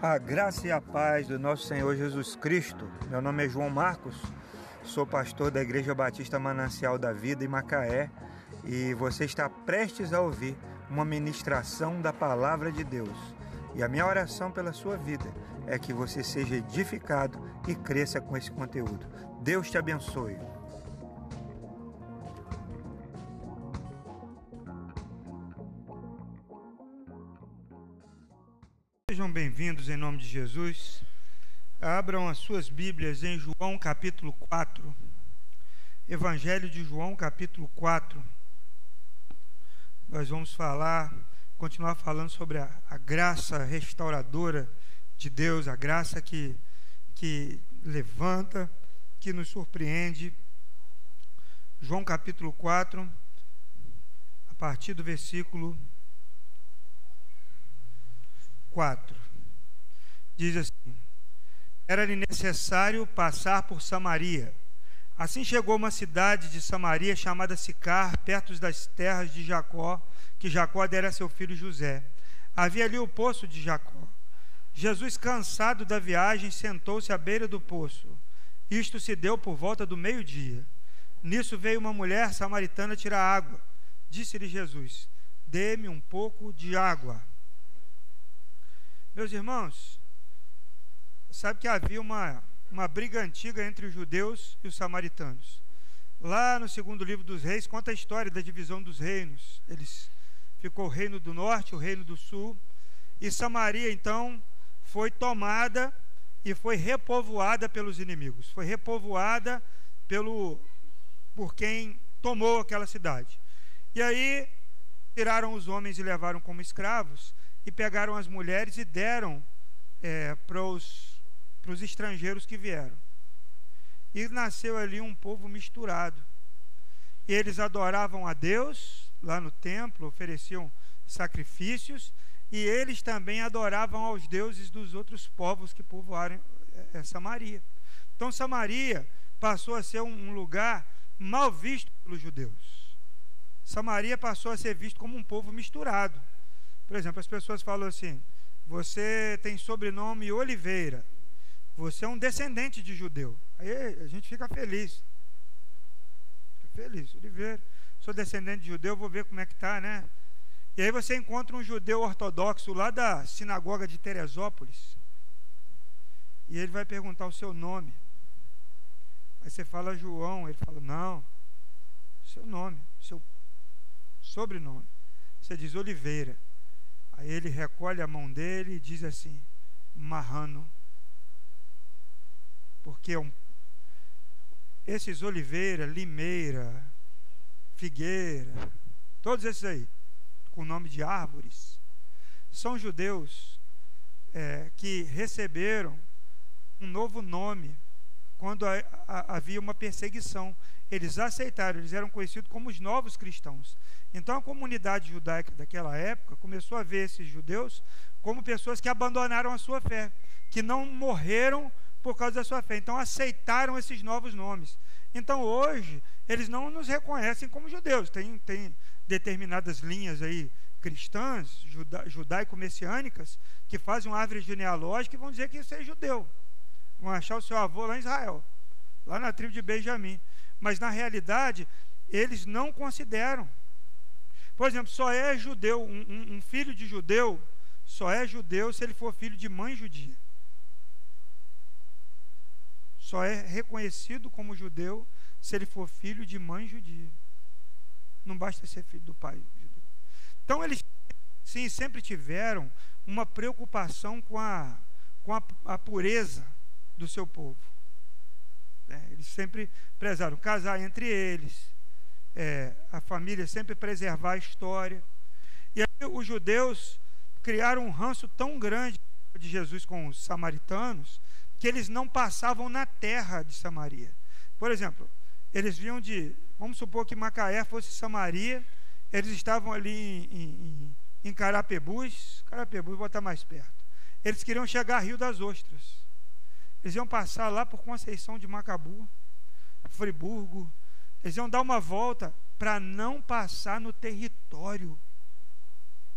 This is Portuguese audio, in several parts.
A graça e a paz do nosso Senhor Jesus Cristo. Meu nome é João Marcos, sou pastor da Igreja Batista Manancial da Vida em Macaé e você está prestes a ouvir uma ministração da Palavra de Deus. E a minha oração pela sua vida é que você seja edificado e cresça com esse conteúdo. Deus te abençoe. Bem-vindos em nome de Jesus. Abram as suas Bíblias em João capítulo 4. Evangelho de João capítulo 4. Nós vamos falar, continuar falando sobre a, a graça restauradora de Deus, a graça que, que levanta, que nos surpreende. João capítulo 4, a partir do versículo 4. Diz assim: Era-lhe necessário passar por Samaria. Assim chegou uma cidade de Samaria chamada Sicar, perto das terras de Jacó, que Jacó dera a seu filho José. Havia ali o poço de Jacó. Jesus, cansado da viagem, sentou-se à beira do poço. Isto se deu por volta do meio-dia. Nisso veio uma mulher samaritana tirar água. Disse-lhe Jesus: Dê-me um pouco de água. Meus irmãos, sabe que havia uma, uma briga antiga entre os judeus e os samaritanos. Lá no segundo livro dos reis, conta a história da divisão dos reinos. Eles ficou o reino do norte, o reino do sul, e Samaria então foi tomada e foi repovoada pelos inimigos. Foi repovoada pelo por quem tomou aquela cidade. E aí tiraram os homens e levaram como escravos e pegaram as mulheres e deram é, para os estrangeiros que vieram. E nasceu ali um povo misturado. Eles adoravam a Deus lá no templo, ofereciam sacrifícios, e eles também adoravam aos deuses dos outros povos que povoaram é, Samaria. Então Samaria passou a ser um lugar mal visto pelos judeus. Samaria passou a ser visto como um povo misturado. Por exemplo, as pessoas falam assim: você tem sobrenome Oliveira, você é um descendente de judeu. Aí a gente fica feliz. Fica feliz, Oliveira. Sou descendente de judeu, vou ver como é que tá, né? E aí você encontra um judeu ortodoxo lá da sinagoga de Teresópolis. E ele vai perguntar o seu nome. Aí você fala João, ele fala: "Não. Seu nome, seu sobrenome". Você diz Oliveira. Aí ele recolhe a mão dele e diz assim: Marrano. Porque um, esses oliveira, limeira, figueira, todos esses aí, com nome de árvores, são judeus é, que receberam um novo nome quando a, a, havia uma perseguição. Eles aceitaram, eles eram conhecidos como os novos cristãos. Então a comunidade judaica daquela época começou a ver esses judeus como pessoas que abandonaram a sua fé, que não morreram por causa da sua fé. Então aceitaram esses novos nomes. Então hoje eles não nos reconhecem como judeus. Tem, tem determinadas linhas aí cristãs, juda, judaico-messiânicas, que fazem uma árvore genealógica e vão dizer que isso é judeu. Vão achar o seu avô lá em Israel, lá na tribo de Benjamim. Mas na realidade, eles não consideram. Por exemplo, só é judeu, um, um filho de judeu, só é judeu se ele for filho de mãe judia. Só é reconhecido como judeu se ele for filho de mãe judia. Não basta ser filho do pai judeu. Então eles sim sempre tiveram uma preocupação com a, com a, a pureza do seu povo. É, eles sempre prezaram casar entre eles, é, a família sempre preservar a história. E aí os judeus criaram um ranço tão grande de Jesus com os samaritanos que eles não passavam na terra de Samaria. Por exemplo, eles vinham de, vamos supor que Macaé fosse Samaria, eles estavam ali em, em, em Carapebus, Carapebus vou botar mais perto. Eles queriam chegar a Rio das Ostras. Eles iam passar lá por Conceição de Macabu, Friburgo. Eles iam dar uma volta para não passar no território.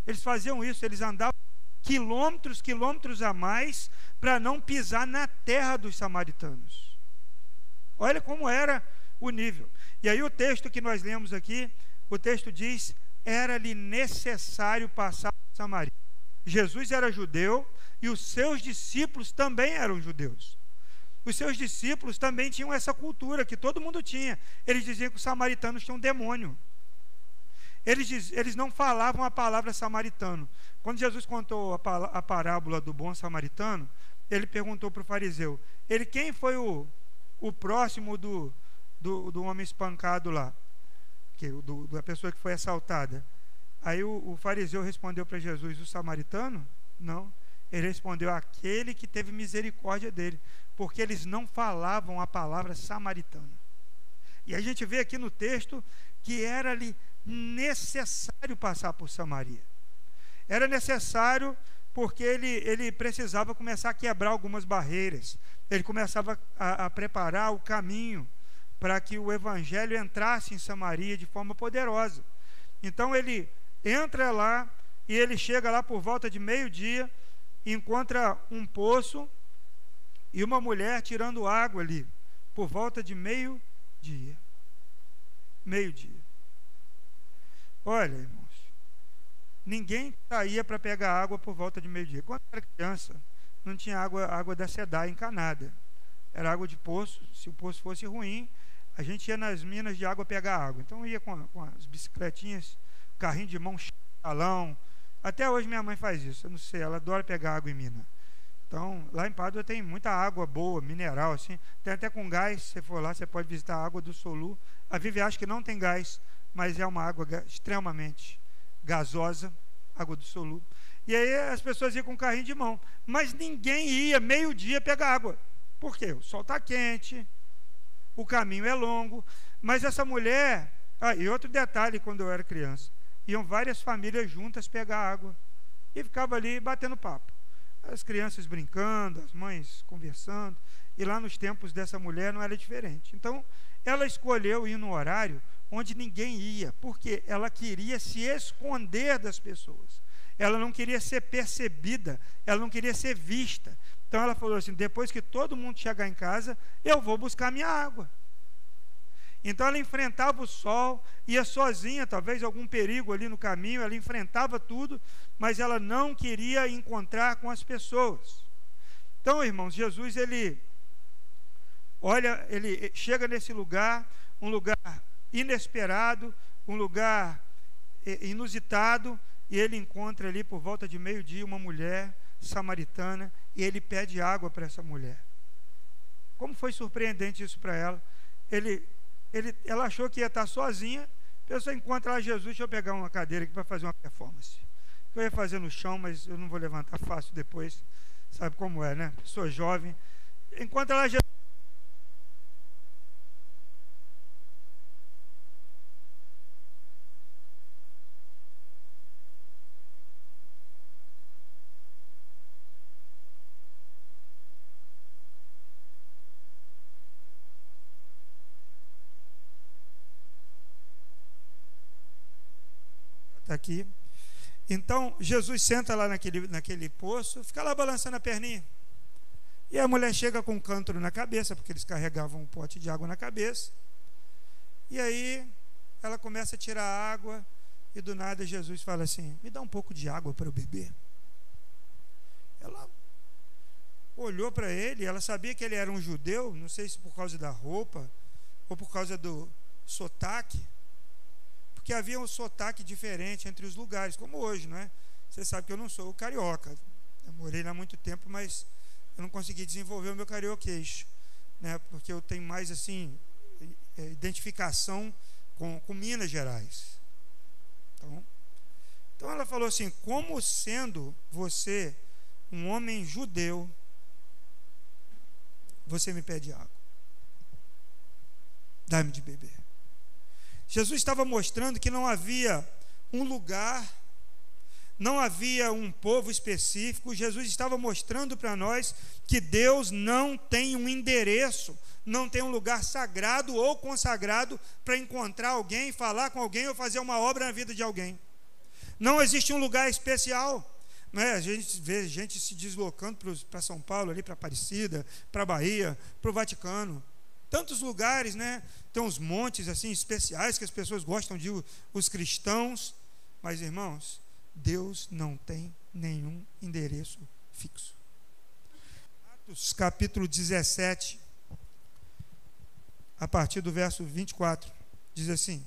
Eles faziam isso, eles andavam quilômetros, quilômetros a mais, para não pisar na terra dos samaritanos. Olha como era o nível. E aí o texto que nós lemos aqui, o texto diz: era-lhe necessário passar por Samaria. Jesus era judeu e os seus discípulos também eram judeus. Os seus discípulos também tinham essa cultura que todo mundo tinha. Eles diziam que os samaritanos tinham demônio. Eles, diz, eles não falavam a palavra samaritano. Quando Jesus contou a, a parábola do bom samaritano, ele perguntou para o fariseu: ele quem foi o, o próximo do, do, do homem espancado lá? Que, do, da pessoa que foi assaltada. Aí o, o fariseu respondeu para Jesus: o samaritano? Não. Ele respondeu: aquele que teve misericórdia dele, porque eles não falavam a palavra samaritana. E a gente vê aqui no texto que era-lhe necessário passar por Samaria. Era necessário porque ele, ele precisava começar a quebrar algumas barreiras. Ele começava a, a preparar o caminho para que o evangelho entrasse em Samaria de forma poderosa. Então ele entra lá e ele chega lá por volta de meio-dia, encontra um poço e uma mulher tirando água ali, por volta de meio-dia. Meio-dia. Olha, irmãos, ninguém saía para pegar água por volta de meio-dia. Quando era criança, não tinha água, água da SEDA encanada. Era água de poço. Se o poço fosse ruim, a gente ia nas minas de água pegar água. Então ia com, com as bicicletinhas, carrinho de mão, chalão. Até hoje minha mãe faz isso. Eu não sei, ela adora pegar água em mina. Então, lá em Pádua tem muita água boa, mineral, assim. Tem até com gás, se for lá, você pode visitar a água do Solu. A Vivi acha que não tem gás, mas é uma água extremamente gasosa, água do Solu. E aí as pessoas iam com carrinho de mão. Mas ninguém ia meio-dia pegar água. Por quê? O sol está quente, o caminho é longo. Mas essa mulher. Ah, e outro detalhe, quando eu era criança: iam várias famílias juntas pegar água. E ficava ali batendo papo as crianças brincando, as mães conversando, e lá nos tempos dessa mulher não era diferente. Então, ela escolheu ir no horário onde ninguém ia, porque ela queria se esconder das pessoas. Ela não queria ser percebida, ela não queria ser vista. Então ela falou assim: depois que todo mundo chegar em casa, eu vou buscar minha água. Então ela enfrentava o sol, ia sozinha, talvez algum perigo ali no caminho, ela enfrentava tudo, mas ela não queria encontrar com as pessoas. Então, irmãos, Jesus ele olha, ele chega nesse lugar, um lugar inesperado, um lugar eh, inusitado, e ele encontra ali por volta de meio-dia uma mulher samaritana e ele pede água para essa mulher. Como foi surpreendente isso para ela. Ele ele, ela achou que ia estar sozinha. A pessoa encontra lá Jesus, deixa eu pegar uma cadeira aqui para fazer uma performance. Eu ia fazer no chão, mas eu não vou levantar fácil depois. Sabe como é, né? Sou jovem. Encontra lá Jesus. Aqui. Então, Jesus senta lá naquele, naquele poço, fica lá balançando a perninha. E a mulher chega com um cântaro na cabeça, porque eles carregavam um pote de água na cabeça. E aí, ela começa a tirar a água, e do nada Jesus fala assim: Me dá um pouco de água para eu beber. Ela olhou para ele, ela sabia que ele era um judeu, não sei se por causa da roupa ou por causa do sotaque porque havia um sotaque diferente entre os lugares, como hoje, não é? Você sabe que eu não sou carioca. Eu morei lá muito tempo, mas eu não consegui desenvolver o meu carioquês, né? Porque eu tenho mais assim é, identificação com, com Minas Gerais. Então, então ela falou assim: como sendo você um homem judeu, você me pede água. Dá-me de beber. Jesus estava mostrando que não havia um lugar, não havia um povo específico. Jesus estava mostrando para nós que Deus não tem um endereço, não tem um lugar sagrado ou consagrado para encontrar alguém, falar com alguém ou fazer uma obra na vida de alguém. Não existe um lugar especial. é? A gente vê gente se deslocando para São Paulo, ali para Aparecida, para Bahia, para o Vaticano. Tantos lugares, né? Tem uns montes assim especiais que as pessoas gostam de os cristãos. Mas, irmãos, Deus não tem nenhum endereço fixo. Atos capítulo 17, a partir do verso 24, diz assim: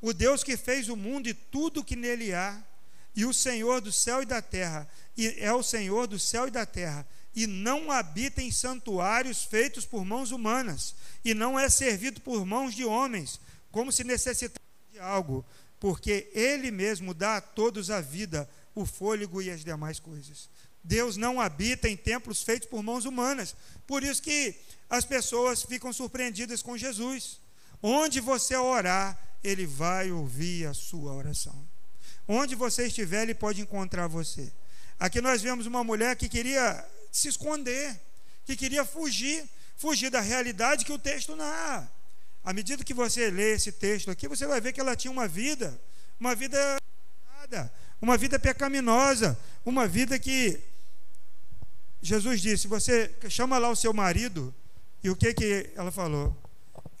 O Deus que fez o mundo e tudo que nele há, e o Senhor do céu e da terra, e é o Senhor do céu e da terra, e não habita em santuários feitos por mãos humanas, e não é servido por mãos de homens, como se necessitasse de algo, porque ele mesmo dá a todos a vida, o fôlego e as demais coisas. Deus não habita em templos feitos por mãos humanas. Por isso que as pessoas ficam surpreendidas com Jesus. Onde você orar, ele vai ouvir a sua oração. Onde você estiver, ele pode encontrar você. Aqui nós vemos uma mulher que queria se esconder, que queria fugir, fugir da realidade que o texto narra. À medida que você lê esse texto aqui, você vai ver que ela tinha uma vida, uma vida uma vida pecaminosa, uma vida que Jesus disse: Você chama lá o seu marido, e o que que ela falou?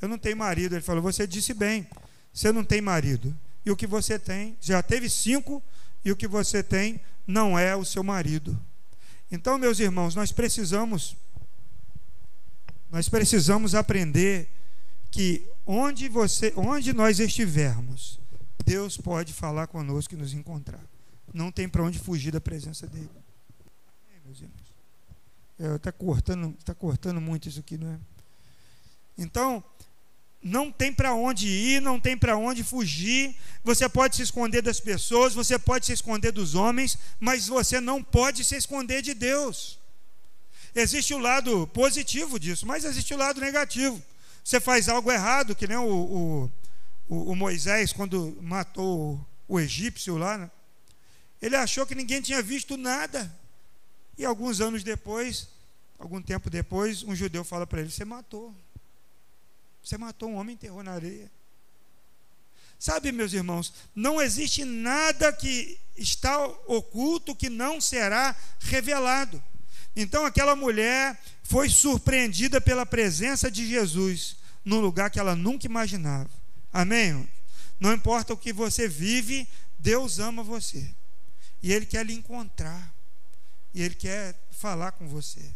Eu não tenho marido. Ele falou: Você disse bem, você não tem marido. E o que você tem, já teve cinco, e o que você tem não é o seu marido. Então, meus irmãos, nós precisamos nós precisamos aprender que onde você, onde nós estivermos, Deus pode falar conosco e nos encontrar. Não tem para onde fugir da presença dele. Amém, meus irmãos. Está é, cortando, tá cortando muito isso aqui, não é? Então, não tem para onde ir, não tem para onde fugir. Você pode se esconder das pessoas, você pode se esconder dos homens, mas você não pode se esconder de Deus. Existe o lado positivo disso, mas existe o lado negativo. Você faz algo errado, que nem o, o, o Moisés, quando matou o, egípcio lá, né? ele achou que ninguém tinha visto nada. E alguns anos depois, algum tempo depois, um judeu fala para ele: Você matou. Você matou um homem e enterrou na areia. Sabe, meus irmãos, não existe nada que está oculto que não será revelado. Então aquela mulher foi surpreendida pela presença de Jesus num lugar que ela nunca imaginava. Amém? Não importa o que você vive, Deus ama você. E Ele quer lhe encontrar. E Ele quer falar com você.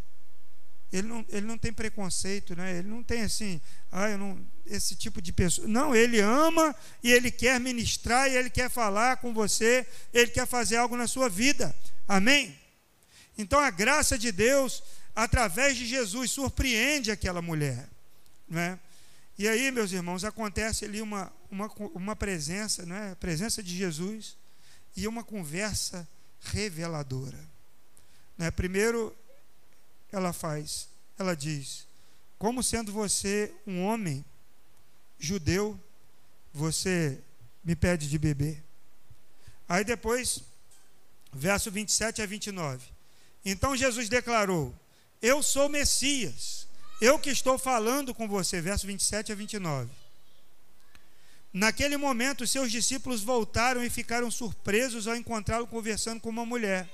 Ele não, ele não tem preconceito, né? ele não tem assim, ah, eu não, esse tipo de pessoa. Não, ele ama e ele quer ministrar e ele quer falar com você, ele quer fazer algo na sua vida. Amém? Então a graça de Deus, através de Jesus, surpreende aquela mulher. Né? E aí, meus irmãos, acontece ali uma, uma, uma presença, né? a presença de Jesus e uma conversa reveladora. Né? Primeiro, ela faz? Ela diz: Como sendo você um homem judeu, você me pede de beber. Aí depois, verso 27 a 29. Então Jesus declarou: Eu sou Messias, eu que estou falando com você. Verso 27 a 29. Naquele momento, seus discípulos voltaram e ficaram surpresos ao encontrá-lo conversando com uma mulher.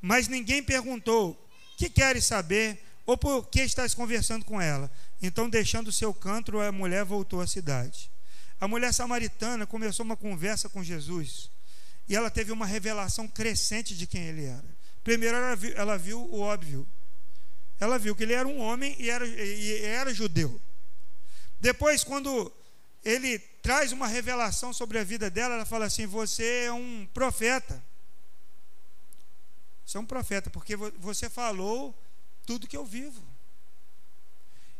Mas ninguém perguntou: que queres saber? Ou por que estás conversando com ela? Então, deixando o seu canto, a mulher voltou à cidade. A mulher samaritana começou uma conversa com Jesus e ela teve uma revelação crescente de quem ele era. Primeiro, ela viu, ela viu o óbvio. Ela viu que ele era um homem e era, e era judeu. Depois, quando ele traz uma revelação sobre a vida dela, ela fala assim: Você é um profeta. Você é um profeta, porque você falou tudo que eu vivo.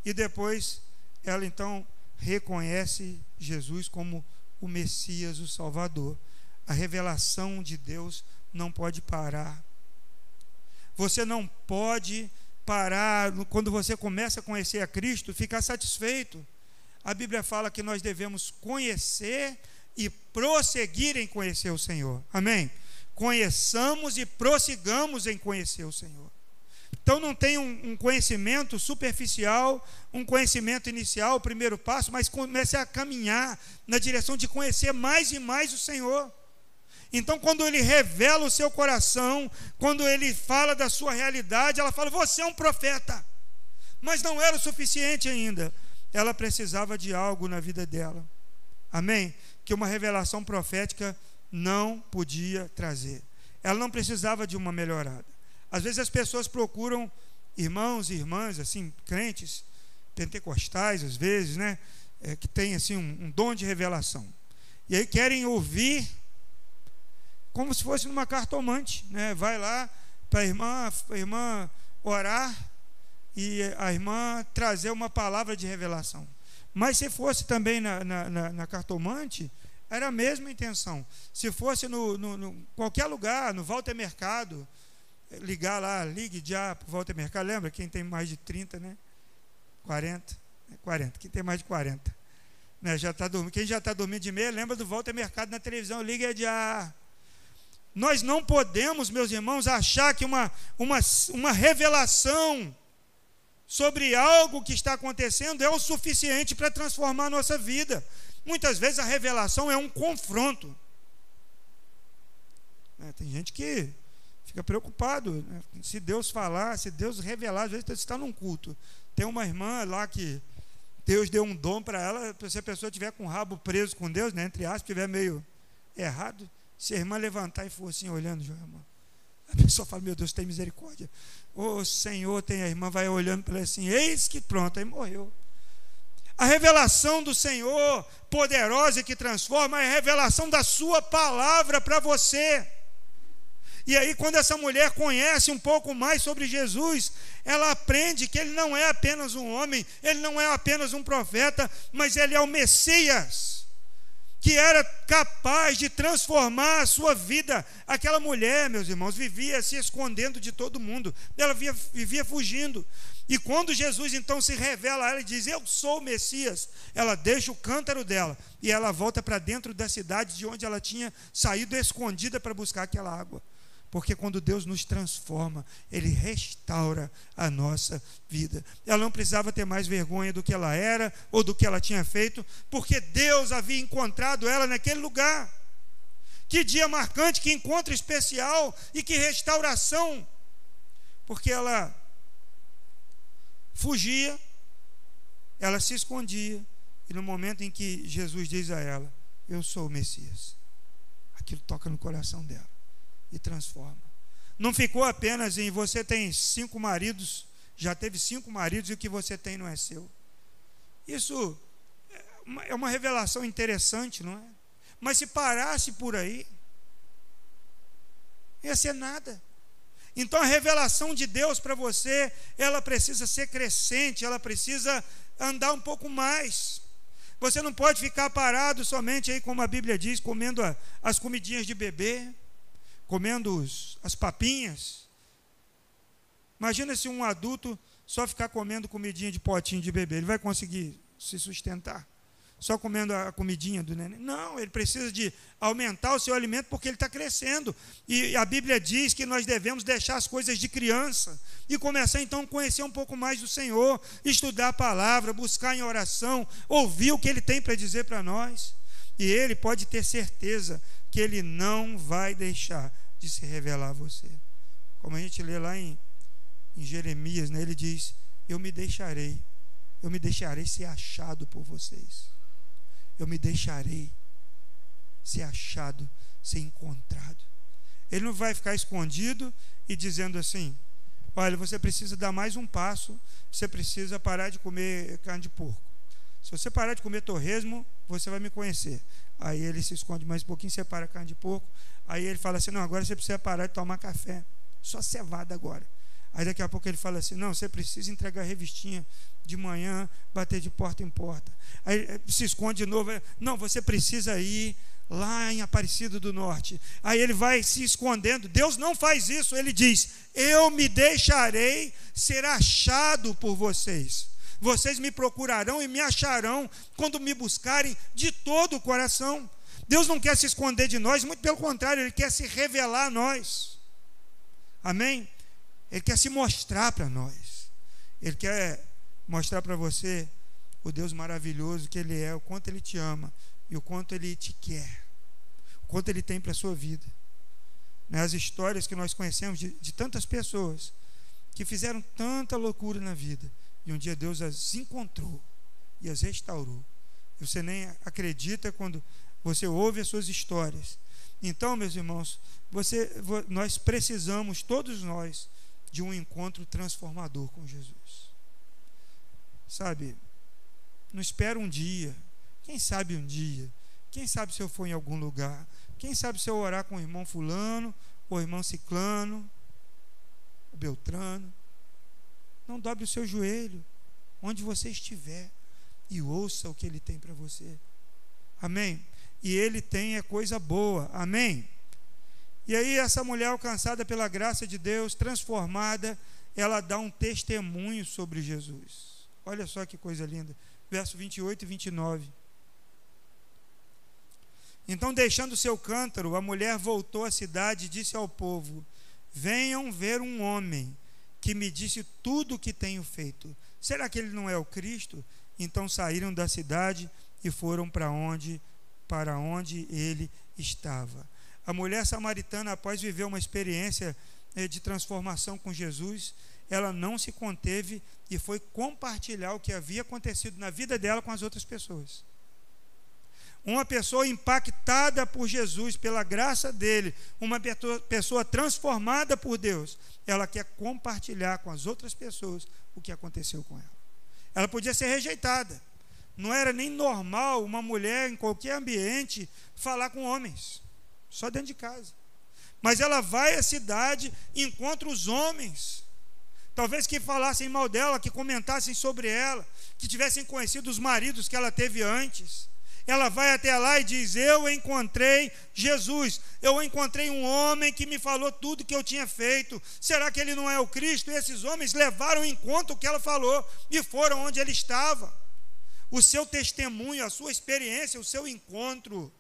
E depois ela então reconhece Jesus como o Messias, o Salvador. A revelação de Deus não pode parar. Você não pode parar quando você começa a conhecer a Cristo, ficar satisfeito. A Bíblia fala que nós devemos conhecer e prosseguir em conhecer o Senhor. Amém? Conheçamos e prossigamos em conhecer o Senhor. Então não tem um, um, conhecimento superficial, um conhecimento inicial, o primeiro passo, mas comece a caminhar na direção de conhecer mais e mais o Senhor. Então, quando ele revela o seu coração, quando ele fala da sua realidade, ela fala: Você é um profeta. Mas não era o suficiente ainda. Ela precisava de algo na vida dela. Amém? Que uma revelação profética não podia trazer. Ela não precisava de uma melhorada. Às vezes as pessoas procuram irmãos e irmãs, assim, crentes, pentecostais, às vezes, né? É, que tem assim um, um dom de revelação. E aí querem ouvir como se fosse numa cartomante, né? Vai lá para a irmã, irmã orar e a irmã trazer uma palavra de revelação. Mas se fosse também na, na, na, na cartomante, era a mesma intenção. Se fosse no, no, no, qualquer lugar, no Walter Mercado, ligar lá, ligue já para o Walter Mercado, lembra? Quem tem mais de 30, né? 40, 40, quem tem mais de 40. Né? Já tá dormindo. Quem já está dormindo de meia, lembra do Walter Mercado na televisão, liga já. Nós não podemos, meus irmãos, achar que uma, uma, uma revelação sobre algo que está acontecendo é o suficiente para transformar a nossa vida. Muitas vezes a revelação é um confronto. É, tem gente que fica preocupado. Né? Se Deus falar, se Deus revelar, às vezes você está num culto. Tem uma irmã lá que Deus deu um dom para ela, se a pessoa tiver com o rabo preso com Deus, né, entre aspas, estiver meio errado, se a irmã levantar e for assim olhando, irmã, a pessoa fala, meu Deus, tem misericórdia. Oh, Senhor, tem a irmã, vai olhando para ela assim, eis que pronto, aí morreu. A revelação do Senhor, poderosa e que transforma, é a revelação da Sua palavra para você. E aí, quando essa mulher conhece um pouco mais sobre Jesus, ela aprende que ele não é apenas um homem, ele não é apenas um profeta, mas ele é o Messias, que era capaz de transformar a sua vida. Aquela mulher, meus irmãos, vivia se escondendo de todo mundo, ela vivia, vivia fugindo. E quando Jesus então se revela a ela e diz: Eu sou o Messias, ela deixa o cântaro dela e ela volta para dentro da cidade de onde ela tinha saído escondida para buscar aquela água. Porque quando Deus nos transforma, Ele restaura a nossa vida. Ela não precisava ter mais vergonha do que ela era ou do que ela tinha feito, porque Deus havia encontrado ela naquele lugar. Que dia marcante, que encontro especial e que restauração. Porque ela fugia, ela se escondia, e no momento em que Jesus diz a ela: Eu sou o Messias, aquilo toca no coração dela e transforma. Não ficou apenas em você tem cinco maridos, já teve cinco maridos e o que você tem não é seu. Isso é uma revelação interessante, não é? Mas se parasse por aí, ia ser nada. Então a revelação de Deus para você, ela precisa ser crescente, ela precisa andar um pouco mais. Você não pode ficar parado somente aí, como a Bíblia diz, comendo a, as comidinhas de bebê, comendo os, as papinhas. Imagina se um adulto só ficar comendo comidinha de potinho de bebê, ele vai conseguir se sustentar só comendo a comidinha do neném. Não, ele precisa de aumentar o seu alimento porque ele está crescendo. E a Bíblia diz que nós devemos deixar as coisas de criança e começar então a conhecer um pouco mais do Senhor, estudar a palavra, buscar em oração, ouvir o que ele tem para dizer para nós. E ele pode ter certeza que ele não vai deixar de se revelar a você. Como a gente lê lá em, em Jeremias, né, ele diz: Eu me deixarei, eu me deixarei ser achado por vocês eu me deixarei ser achado, ser encontrado. Ele não vai ficar escondido e dizendo assim: olha, você precisa dar mais um passo, você precisa parar de comer carne de porco. Se você parar de comer torresmo, você vai me conhecer. Aí ele se esconde mais um pouquinho, separa a carne de porco. Aí ele fala assim: não, agora você precisa parar de tomar café. Só cevada agora. Aí daqui a pouco ele fala assim: não, você precisa entregar revistinha de manhã, bater de porta em porta. Aí eh, se esconde de novo. Não, você precisa ir lá em Aparecido do Norte. Aí ele vai se escondendo. Deus não faz isso. Ele diz: Eu me deixarei ser achado por vocês. Vocês me procurarão e me acharão quando me buscarem de todo o coração. Deus não quer se esconder de nós, muito pelo contrário, Ele quer se revelar a nós. Amém? Ele quer se mostrar para nós. Ele quer mostrar para você o Deus maravilhoso que Ele é, o quanto Ele te ama e o quanto Ele te quer. quanto ele tem para a sua vida. Né, as histórias que nós conhecemos de, de tantas pessoas que fizeram tanta loucura na vida e um dia Deus as encontrou e as restaurou. Você nem acredita quando você ouve as suas histórias. Então, meus irmãos, você, nós precisamos, todos nós, de um encontro transformador com Jesus. Sabe, não espera um dia, quem sabe um dia, quem sabe se eu for em algum lugar, quem sabe se eu orar com o irmão Fulano, ou o irmão Ciclano, o Beltrano. Não dobre o seu joelho, onde você estiver, e ouça o que ele tem para você. Amém? E ele tem é coisa boa. Amém? E aí, essa mulher alcançada pela graça de Deus, transformada, ela dá um testemunho sobre Jesus. Olha só que coisa linda. Verso 28 e 29. Então, deixando seu cântaro, a mulher voltou à cidade e disse ao povo: Venham ver um homem que me disse tudo o que tenho feito. Será que ele não é o Cristo? Então saíram da cidade e foram para onde para onde ele estava. A mulher samaritana, após viver uma experiência eh, de transformação com Jesus, ela não se conteve e foi compartilhar o que havia acontecido na vida dela com as outras pessoas. Uma pessoa impactada por Jesus, pela graça dele, uma pessoa transformada por Deus, ela quer compartilhar com as outras pessoas o que aconteceu com ela. Ela podia ser rejeitada. Não era nem normal uma mulher em qualquer ambiente falar com homens, só dentro de casa. Mas ela vai à cidade e encontra os homens. Talvez que falassem mal dela, que comentassem sobre ela, que tivessem conhecido os maridos que ela teve antes ela vai até lá e diz: Eu encontrei Jesus, eu encontrei um homem que me falou tudo que eu tinha feito. Será que ele não é o Cristo? E esses homens levaram em conta o que ela falou e foram onde ele estava. O seu testemunho, a sua experiência, o seu encontro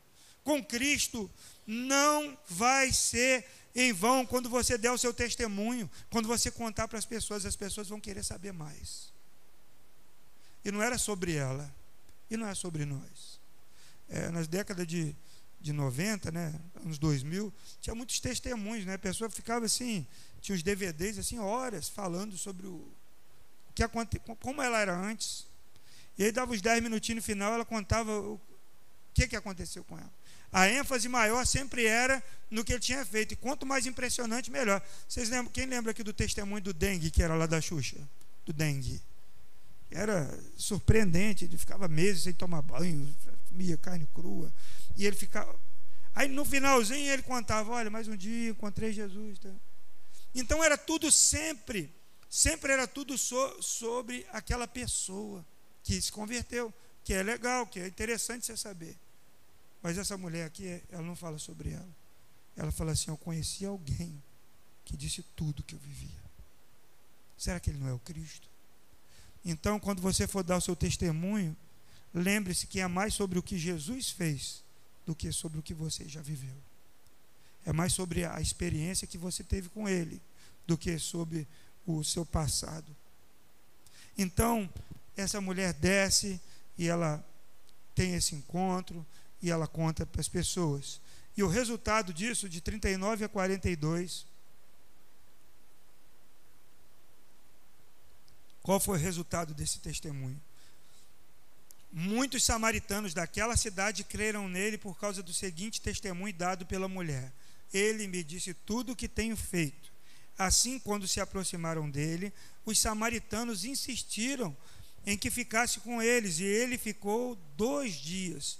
com Cristo não vai ser em vão quando você der o seu testemunho, quando você contar para as pessoas, as pessoas vão querer saber mais. E não era sobre ela, e não é sobre nós é, nas décadas de, de 90, né, anos 2000, tinha muitos testemunhos, né? A pessoa ficava assim, tinha os DVDs assim, horas falando sobre o, o que aconte, como ela era antes. E aí dava os 10 minutinhos no final, ela contava o que, que aconteceu com ela. A ênfase maior sempre era no que ele tinha feito. E quanto mais impressionante, melhor. Vocês lembram, quem lembra aqui do testemunho do dengue, que era lá da Xuxa? Do dengue. Era surpreendente, ele ficava meses sem tomar banho, comia carne crua. E ele ficava. Aí no finalzinho ele contava: Olha, mais um dia encontrei Jesus. Tá? Então era tudo sempre, sempre era tudo so, sobre aquela pessoa que se converteu, que é legal, que é interessante você saber. Mas essa mulher aqui, ela não fala sobre ela. Ela fala assim: Eu conheci alguém que disse tudo que eu vivia. Será que ele não é o Cristo? Então, quando você for dar o seu testemunho, lembre-se que é mais sobre o que Jesus fez do que sobre o que você já viveu. É mais sobre a experiência que você teve com Ele do que sobre o seu passado. Então, essa mulher desce e ela tem esse encontro e ela conta para as pessoas. E o resultado disso, de 39 a 42, qual foi o resultado desse testemunho? Muitos samaritanos daquela cidade creram nele por causa do seguinte testemunho dado pela mulher: Ele me disse tudo o que tenho feito. Assim, quando se aproximaram dele, os samaritanos insistiram em que ficasse com eles, e ele ficou dois dias.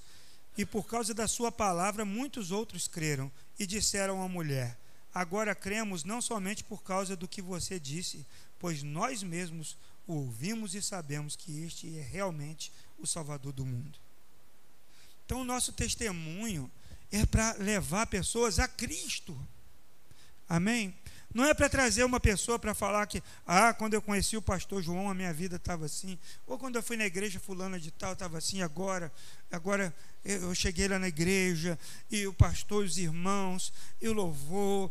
E por causa da sua palavra, muitos outros creram e disseram à mulher: Agora cremos não somente por causa do que você disse, pois nós mesmos o ouvimos e sabemos que este é realmente o Salvador do mundo. Então, o nosso testemunho é para levar pessoas a Cristo. Amém? Não é para trazer uma pessoa para falar que, ah, quando eu conheci o pastor João, a minha vida estava assim. Ou quando eu fui na igreja fulana de tal, estava assim. Agora, agora eu cheguei lá na igreja e o pastor, os irmãos, e o louvor.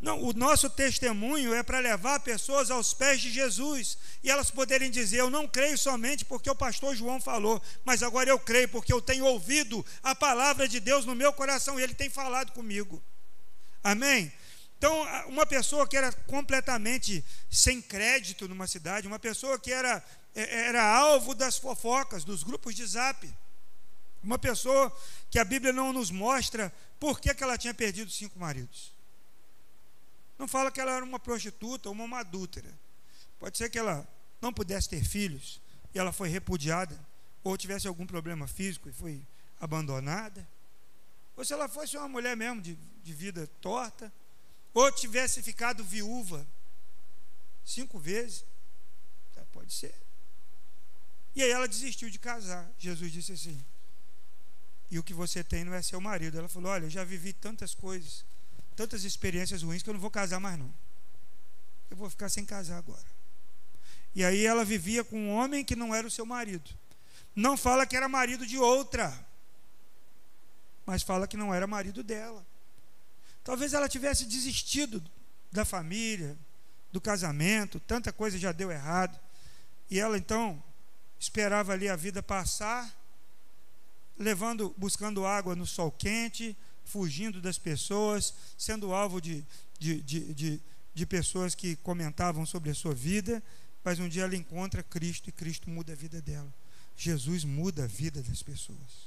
Não, o nosso testemunho é para levar pessoas aos pés de Jesus e elas poderem dizer: Eu não creio somente porque o pastor João falou, mas agora eu creio porque eu tenho ouvido a palavra de Deus no meu coração e ele tem falado comigo. Amém? Então, uma pessoa que era completamente sem crédito numa cidade, uma pessoa que era, é, era alvo das fofocas, dos grupos de zap, uma pessoa que a Bíblia não nos mostra por que, que ela tinha perdido cinco maridos. Não fala que ela era uma prostituta ou uma adúltera. Pode ser que ela não pudesse ter filhos e ela foi repudiada, ou tivesse algum problema físico e foi abandonada. Ou se ela fosse uma mulher mesmo de, de vida torta, ou tivesse ficado viúva cinco vezes. Pode ser. E aí ela desistiu de casar. Jesus disse assim: E o que você tem não é seu marido. Ela falou: Olha, eu já vivi tantas coisas tantas experiências ruins que eu não vou casar mais não. Eu vou ficar sem casar agora. E aí ela vivia com um homem que não era o seu marido. Não fala que era marido de outra, mas fala que não era marido dela. Talvez ela tivesse desistido da família, do casamento, tanta coisa já deu errado. E ela então esperava ali a vida passar, levando, buscando água no sol quente, fugindo das pessoas, sendo alvo de, de, de, de, de pessoas que comentavam sobre a sua vida, mas um dia ela encontra Cristo e Cristo muda a vida dela. Jesus muda a vida das pessoas.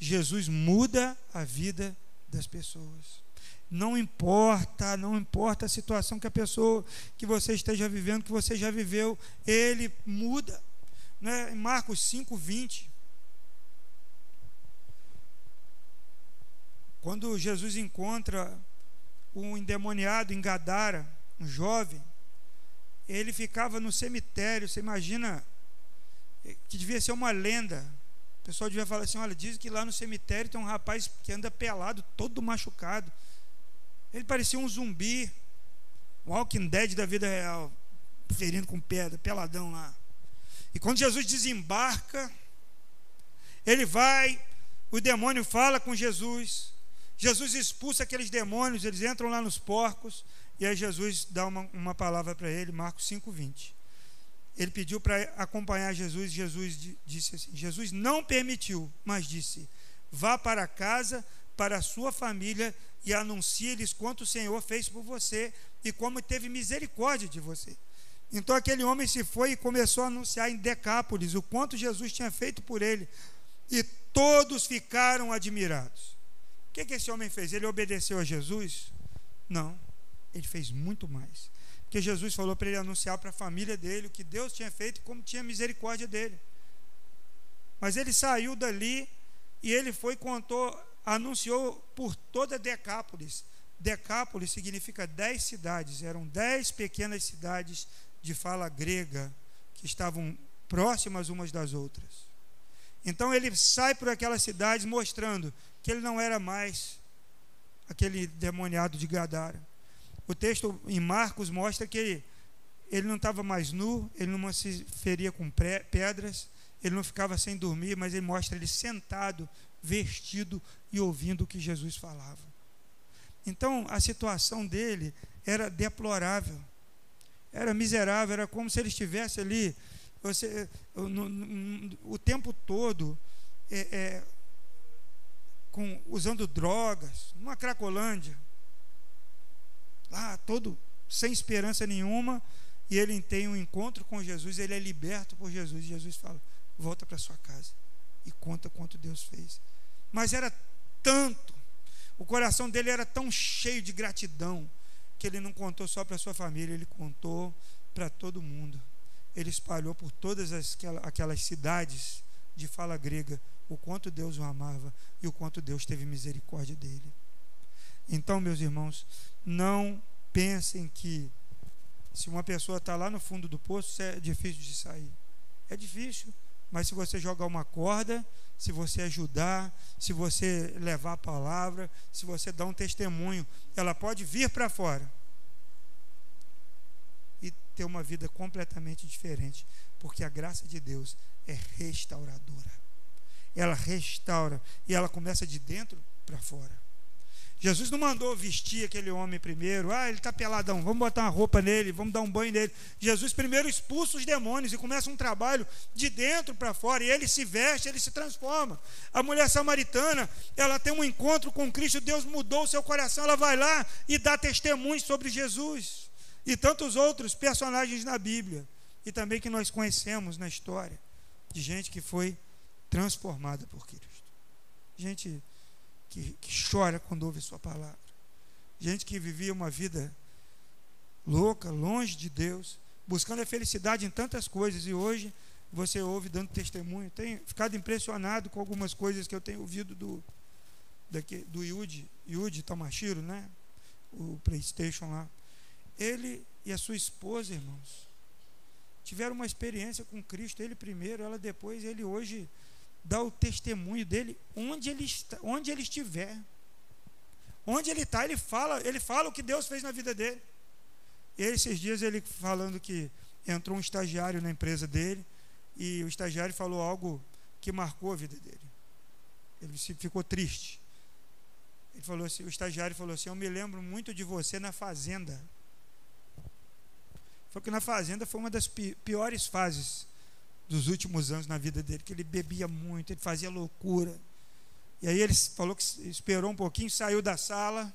Jesus muda a vida das pessoas. Não importa, não importa a situação que a pessoa que você esteja vivendo, que você já viveu, ele muda. Né? Em Marcos 5, 20, Quando Jesus encontra um endemoniado em Gadara, um jovem, ele ficava no cemitério. Você imagina que devia ser uma lenda. O pessoal devia falar assim: olha, diz que lá no cemitério tem um rapaz que anda pelado, todo machucado. Ele parecia um zumbi, um Walking Dead da vida real, ferindo com pedra, peladão lá. E quando Jesus desembarca, ele vai, o demônio fala com Jesus, Jesus expulsa aqueles demônios, eles entram lá nos porcos, e aí Jesus dá uma, uma palavra para ele, Marcos 5,20. Ele pediu para acompanhar Jesus, Jesus disse assim: Jesus não permitiu, mas disse: vá para casa, para a sua família, e anuncie-lhes quanto o Senhor fez por você e como teve misericórdia de você. Então aquele homem se foi e começou a anunciar em Decápolis o quanto Jesus tinha feito por ele, e todos ficaram admirados que, que esse homem fez? Ele obedeceu a Jesus? Não, ele fez muito mais. Porque Jesus falou para ele anunciar para a família dele o que Deus tinha feito e como tinha misericórdia dele. Mas ele saiu dali e ele foi contou, anunciou por toda Decápolis. Decápolis significa dez cidades, eram dez pequenas cidades de fala grega que estavam próximas umas das outras. Então ele sai por aquelas cidades mostrando que ele não era mais aquele demoniado de Gadara. O texto em Marcos mostra que ele, ele não estava mais nu, ele não se feria com pedras, ele não ficava sem dormir, mas ele mostra ele sentado, vestido e ouvindo o que Jesus falava. Então a situação dele era deplorável, era miserável, era como se ele estivesse ali você, no, no, o tempo todo é, é, com, usando drogas, numa Cracolândia, lá todo sem esperança nenhuma, e ele tem um encontro com Jesus, ele é liberto por Jesus, e Jesus fala: volta para sua casa e conta quanto Deus fez. Mas era tanto, o coração dele era tão cheio de gratidão, que ele não contou só para sua família, ele contou para todo mundo. Ele espalhou por todas as, aquelas cidades de fala grega o quanto Deus o amava e o quanto Deus teve misericórdia dele. Então, meus irmãos, não pensem que se uma pessoa está lá no fundo do poço, é difícil de sair. É difícil, mas se você jogar uma corda, se você ajudar, se você levar a palavra, se você dar um testemunho, ela pode vir para fora. ter uma vida completamente diferente, porque a graça de Deus é restauradora. Ela restaura e ela começa de dentro para fora. Jesus não mandou vestir aquele homem primeiro. Ah, ele está peladão, vamos botar uma roupa nele, vamos dar um banho nele. Jesus primeiro expulsa os demônios e começa um trabalho de dentro para fora. E ele se veste, ele se transforma. A mulher samaritana, ela tem um encontro com Cristo, Deus mudou o seu coração, ela vai lá e dá testemunhos sobre Jesus. E tantos outros personagens na Bíblia. E também que nós conhecemos na história. De gente que foi transformada por Cristo. Gente que, que chora quando ouve Sua palavra. Gente que vivia uma vida louca, longe de Deus, buscando a felicidade em tantas coisas, e hoje você ouve dando testemunho. Tenho ficado impressionado com algumas coisas que eu tenho ouvido do, daqui, do Yudi, Yudi Tamashiro, né? o Playstation lá. Ele e a sua esposa, irmãos, tiveram uma experiência com Cristo, ele primeiro, ela depois, ele hoje dá o testemunho dele onde ele, está, onde ele estiver. Onde ele está, ele fala, ele fala o que Deus fez na vida dele. E esses dias ele falando que entrou um estagiário na empresa dele e o estagiário falou algo que marcou a vida dele. Ele ficou triste. Ele falou assim, o estagiário falou assim: "Eu me lembro muito de você na fazenda". Foi que na fazenda foi uma das piores fases dos últimos anos na vida dele, que ele bebia muito, ele fazia loucura. E aí ele falou que esperou um pouquinho, saiu da sala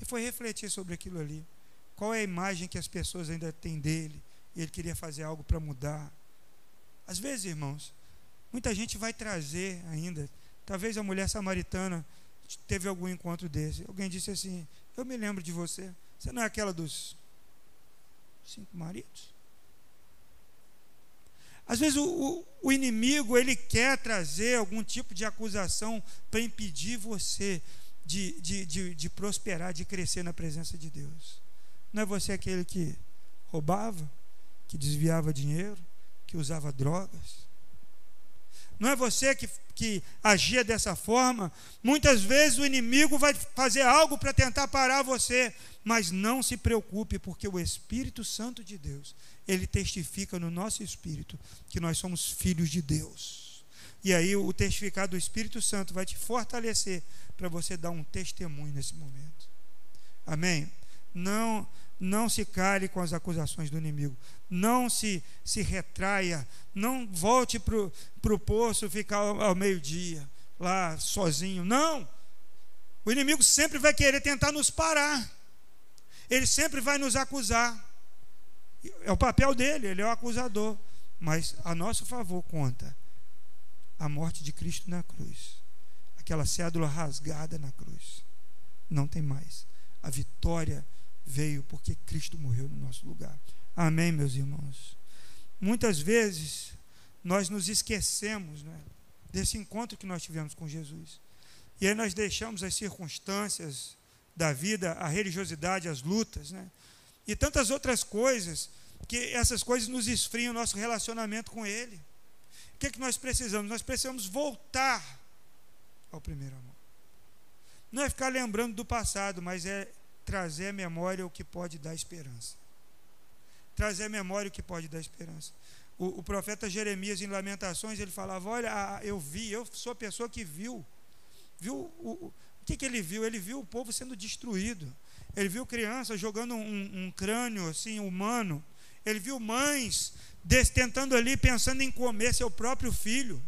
e foi refletir sobre aquilo ali. Qual é a imagem que as pessoas ainda têm dele? E ele queria fazer algo para mudar. Às vezes, irmãos, muita gente vai trazer ainda. Talvez a mulher samaritana teve algum encontro desse. Alguém disse assim: Eu me lembro de você. Você não é aquela dos cinco maridos? Às vezes o, o, inimigo ele quer trazer algum tipo de acusação para impedir você de, de, de, de prosperar, de crescer na presença de Deus. Não é você aquele que roubava, que desviava dinheiro, que usava drogas. Não é você que, que agia dessa forma. Muitas vezes o inimigo vai fazer algo para tentar parar você. Mas não se preocupe, porque o Espírito Santo de Deus, ele testifica no nosso espírito que nós somos filhos de Deus. E aí o testificar do Espírito Santo vai te fortalecer para você dar um testemunho nesse momento. Amém? Não não se cale com as acusações do inimigo. Não se, se retraia. Não volte para o poço ficar ao, ao meio-dia, lá sozinho. Não! O inimigo sempre vai querer tentar nos parar. Ele sempre vai nos acusar. É o papel dele, ele é o acusador. Mas a nosso favor conta a morte de Cristo na cruz. Aquela cédula rasgada na cruz. Não tem mais. A vitória veio porque Cristo morreu no nosso lugar. Amém, meus irmãos. Muitas vezes nós nos esquecemos né, desse encontro que nós tivemos com Jesus. E aí nós deixamos as circunstâncias da vida, a religiosidade, as lutas, né? E tantas outras coisas, que essas coisas nos esfriam o nosso relacionamento com Ele. O que, é que nós precisamos? Nós precisamos voltar ao primeiro amor. Não é ficar lembrando do passado, mas é trazer à memória o que pode dar esperança. Trazer à memória o que pode dar esperança. O, o profeta Jeremias, em Lamentações, ele falava: Olha, eu vi, eu sou a pessoa que viu. Viu o, o que, que ele viu? Ele viu o povo sendo destruído. Ele viu crianças jogando um, um crânio assim humano. Ele viu mães tentando ali, pensando em comer seu próprio filho.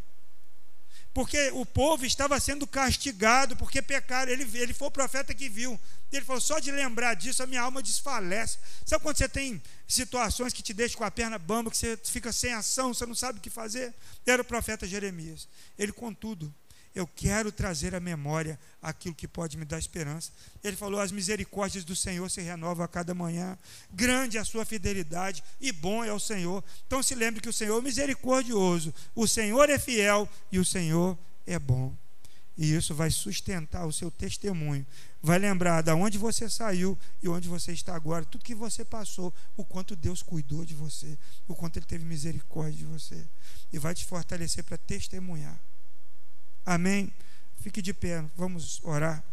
Porque o povo estava sendo castigado, porque pecaram. Ele, ele foi o profeta que viu. Ele falou: só de lembrar disso, a minha alma desfalece. Sabe quando você tem situações que te deixam com a perna bamba, que você fica sem ação, você não sabe o que fazer? Era o profeta Jeremias. Ele, contudo, eu quero trazer à memória aquilo que pode me dar esperança. Ele falou: As misericórdias do Senhor se renovam a cada manhã, grande é a sua fidelidade e bom é o Senhor. Então se lembre que o Senhor é misericordioso, o Senhor é fiel e o Senhor é bom. E isso vai sustentar o seu testemunho. Vai lembrar de onde você saiu e onde você está agora, tudo que você passou, o quanto Deus cuidou de você, o quanto Ele teve misericórdia de você. E vai te fortalecer para testemunhar. Amém? Fique de pé, vamos orar.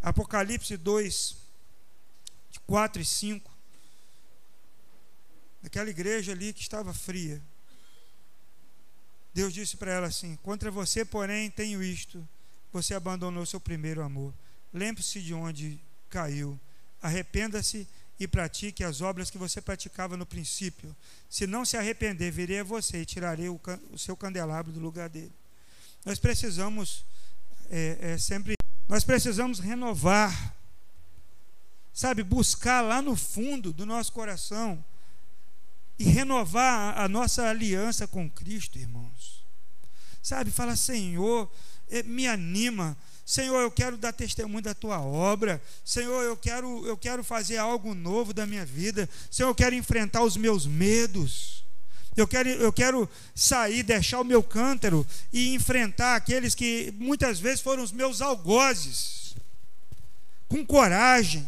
Apocalipse 2, 4 e 5. Aquela igreja ali que estava fria. Deus disse para ela assim: Contra você, porém, tenho isto. Você abandonou seu primeiro amor. Lembre-se de onde caiu. Arrependa-se e pratique as obras que você praticava no princípio. Se não se arrepender, virei a você e tirarei o, o seu candelabro do lugar dele. Nós precisamos é, é, sempre, nós precisamos renovar, sabe, buscar lá no fundo do nosso coração e renovar a nossa aliança com Cristo, irmãos. Sabe, fala, Senhor, eh, me anima. Senhor, eu quero dar testemunho da tua obra. Senhor, eu quero, eu quero fazer algo novo da minha vida. Senhor, eu quero enfrentar os meus medos. Eu quero, eu quero sair, deixar o meu cântaro e enfrentar aqueles que muitas vezes foram os meus algozes. Com coragem.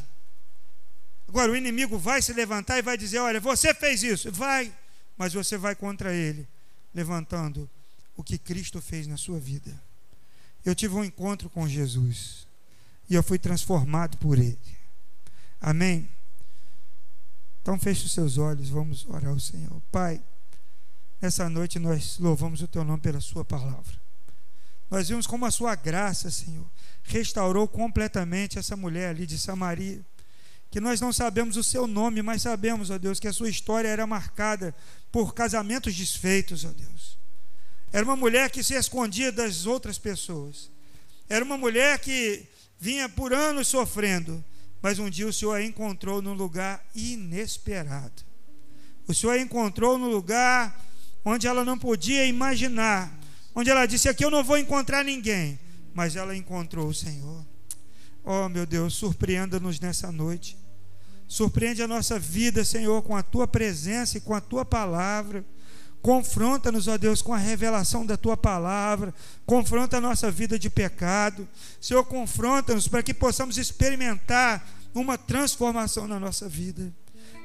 Agora, o inimigo vai se levantar e vai dizer: Olha, você fez isso. Vai, mas você vai contra ele, levantando o que Cristo fez na sua vida. Eu tive um encontro com Jesus e eu fui transformado por Ele. Amém? Então feche os seus olhos, vamos orar ao Senhor. Pai, nessa noite nós louvamos o Teu nome pela Sua palavra. Nós vimos como a Sua graça, Senhor, restaurou completamente essa mulher ali de Samaria que nós não sabemos o seu nome, mas sabemos, ó Deus, que a sua história era marcada por casamentos desfeitos, ó Deus. Era uma mulher que se escondia das outras pessoas. Era uma mulher que vinha por anos sofrendo, mas um dia o Senhor a encontrou num lugar inesperado. O Senhor a encontrou num lugar onde ela não podia imaginar, onde ela disse: Aqui eu não vou encontrar ninguém, mas ela encontrou o Senhor. Oh, meu Deus, surpreenda-nos nessa noite. Surpreende a nossa vida, Senhor, com a tua presença e com a tua palavra. Confronta-nos, ó Deus, com a revelação da tua palavra. Confronta a nossa vida de pecado. Senhor, confronta-nos para que possamos experimentar uma transformação na nossa vida.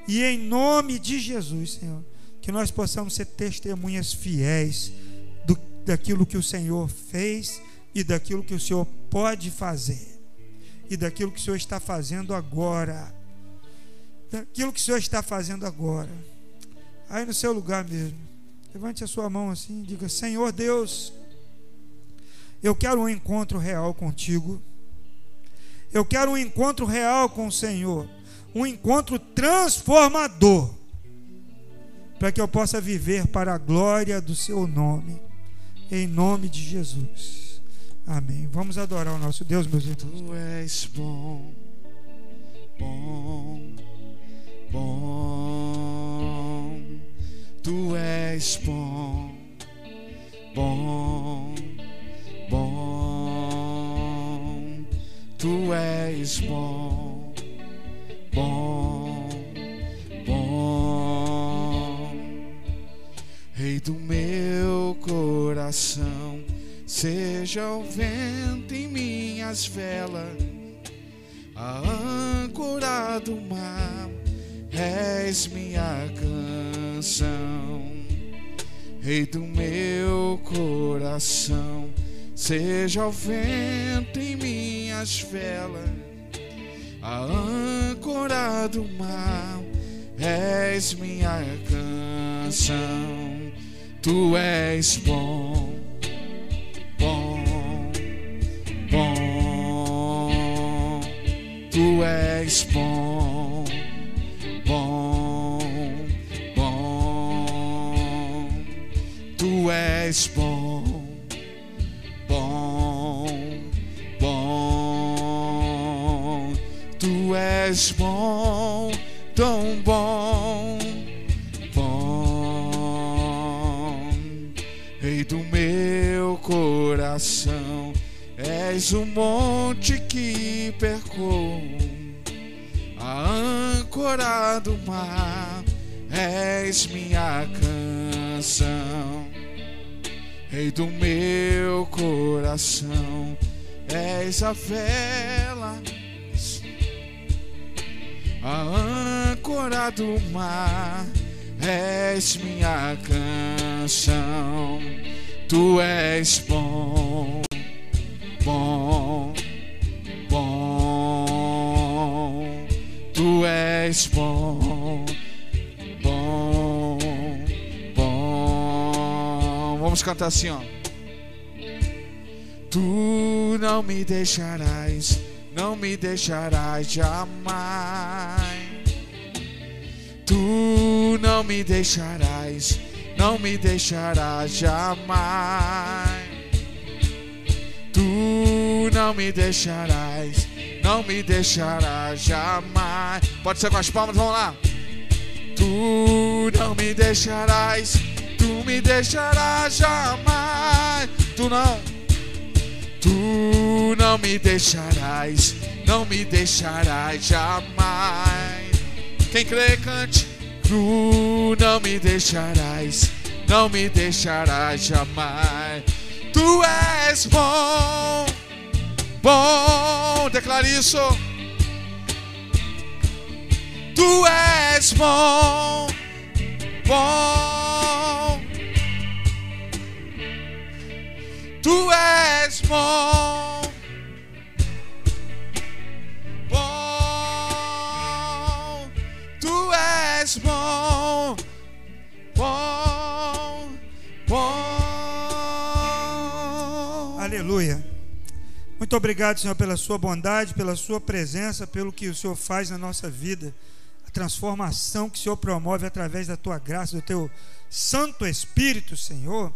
E em nome de Jesus, Senhor, que nós possamos ser testemunhas fiéis do, daquilo que o Senhor fez e daquilo que o Senhor pode fazer e daquilo que o Senhor está fazendo agora. Daquilo que o Senhor está fazendo agora. Aí no seu lugar mesmo. Levante a sua mão assim e diga: Senhor Deus, eu quero um encontro real contigo. Eu quero um encontro real com o Senhor. Um encontro transformador. Para que eu possa viver para a glória do seu nome. Em nome de Jesus. Amém. Vamos adorar o nosso Deus, meus irmãos. Tu és bom, bom, bom. Tu és bom, bom, bom. Tu és bom, bom. Do meu coração Seja o vento em minhas velas, a âncora do mar, és minha canção, Rei do meu coração. Seja o vento em minhas velas, a âncora do mar, és minha canção. Tu és bom bom, tu és bom, bom, bom, tu és bom, bom, bom, tu és bom, tão bom, bom, coração. És o monte que percorro, a âncora do mar, és minha canção, Rei do meu coração, és a vela, a âncora do mar, és minha canção, Tu és bom, bom, bom. Tu és bom, bom, bom. Vamos cantar assim, ó. Tu não me deixarás, não me deixarás jamais. Tu não me deixarás não me deixarás jamais. Tu não me deixarás, não me deixarás jamais. Pode ser com as palmas, vamos lá. Tu não me deixarás, tu me deixarás jamais. Tu não, tu não me deixarás, não me deixarás jamais. Quem crê, cante. Tu não me deixarás, não me deixarás jamais. Tu és bom, bom, declare isso. Tu és bom, bom. Tu és bom, bom. Tu és bom, Aleluia. Muito obrigado, Senhor, pela sua bondade, pela sua presença, pelo que o Senhor faz na nossa vida, a transformação que o Senhor promove através da tua graça, do teu Santo Espírito, Senhor.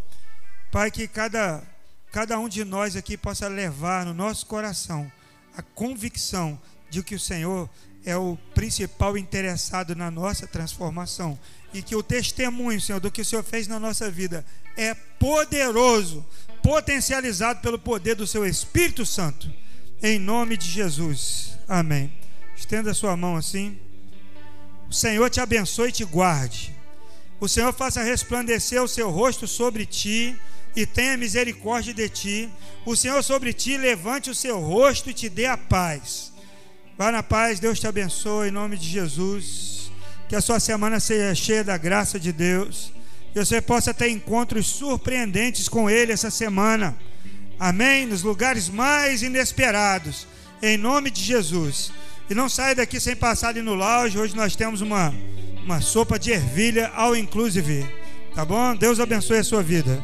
Pai, que cada, cada um de nós aqui possa levar no nosso coração a convicção de que o Senhor é o principal interessado na nossa transformação e que o testemunho, Senhor, do que o Senhor fez na nossa vida é poderoso, potencializado pelo poder do seu Espírito Santo. Em nome de Jesus. Amém. Estenda sua mão assim. O Senhor te abençoe e te guarde. O Senhor faça resplandecer o seu rosto sobre ti e tenha misericórdia de ti. O Senhor sobre ti levante o seu rosto e te dê a paz. Vá na paz, Deus te abençoe em nome de Jesus. Que a sua semana seja cheia da graça de Deus. Que você possa ter encontros surpreendentes com Ele essa semana. Amém? Nos lugares mais inesperados. Em nome de Jesus. E não saia daqui sem passar ali no lounge. Hoje nós temos uma, uma sopa de ervilha ao inclusive. Tá bom? Deus abençoe a sua vida.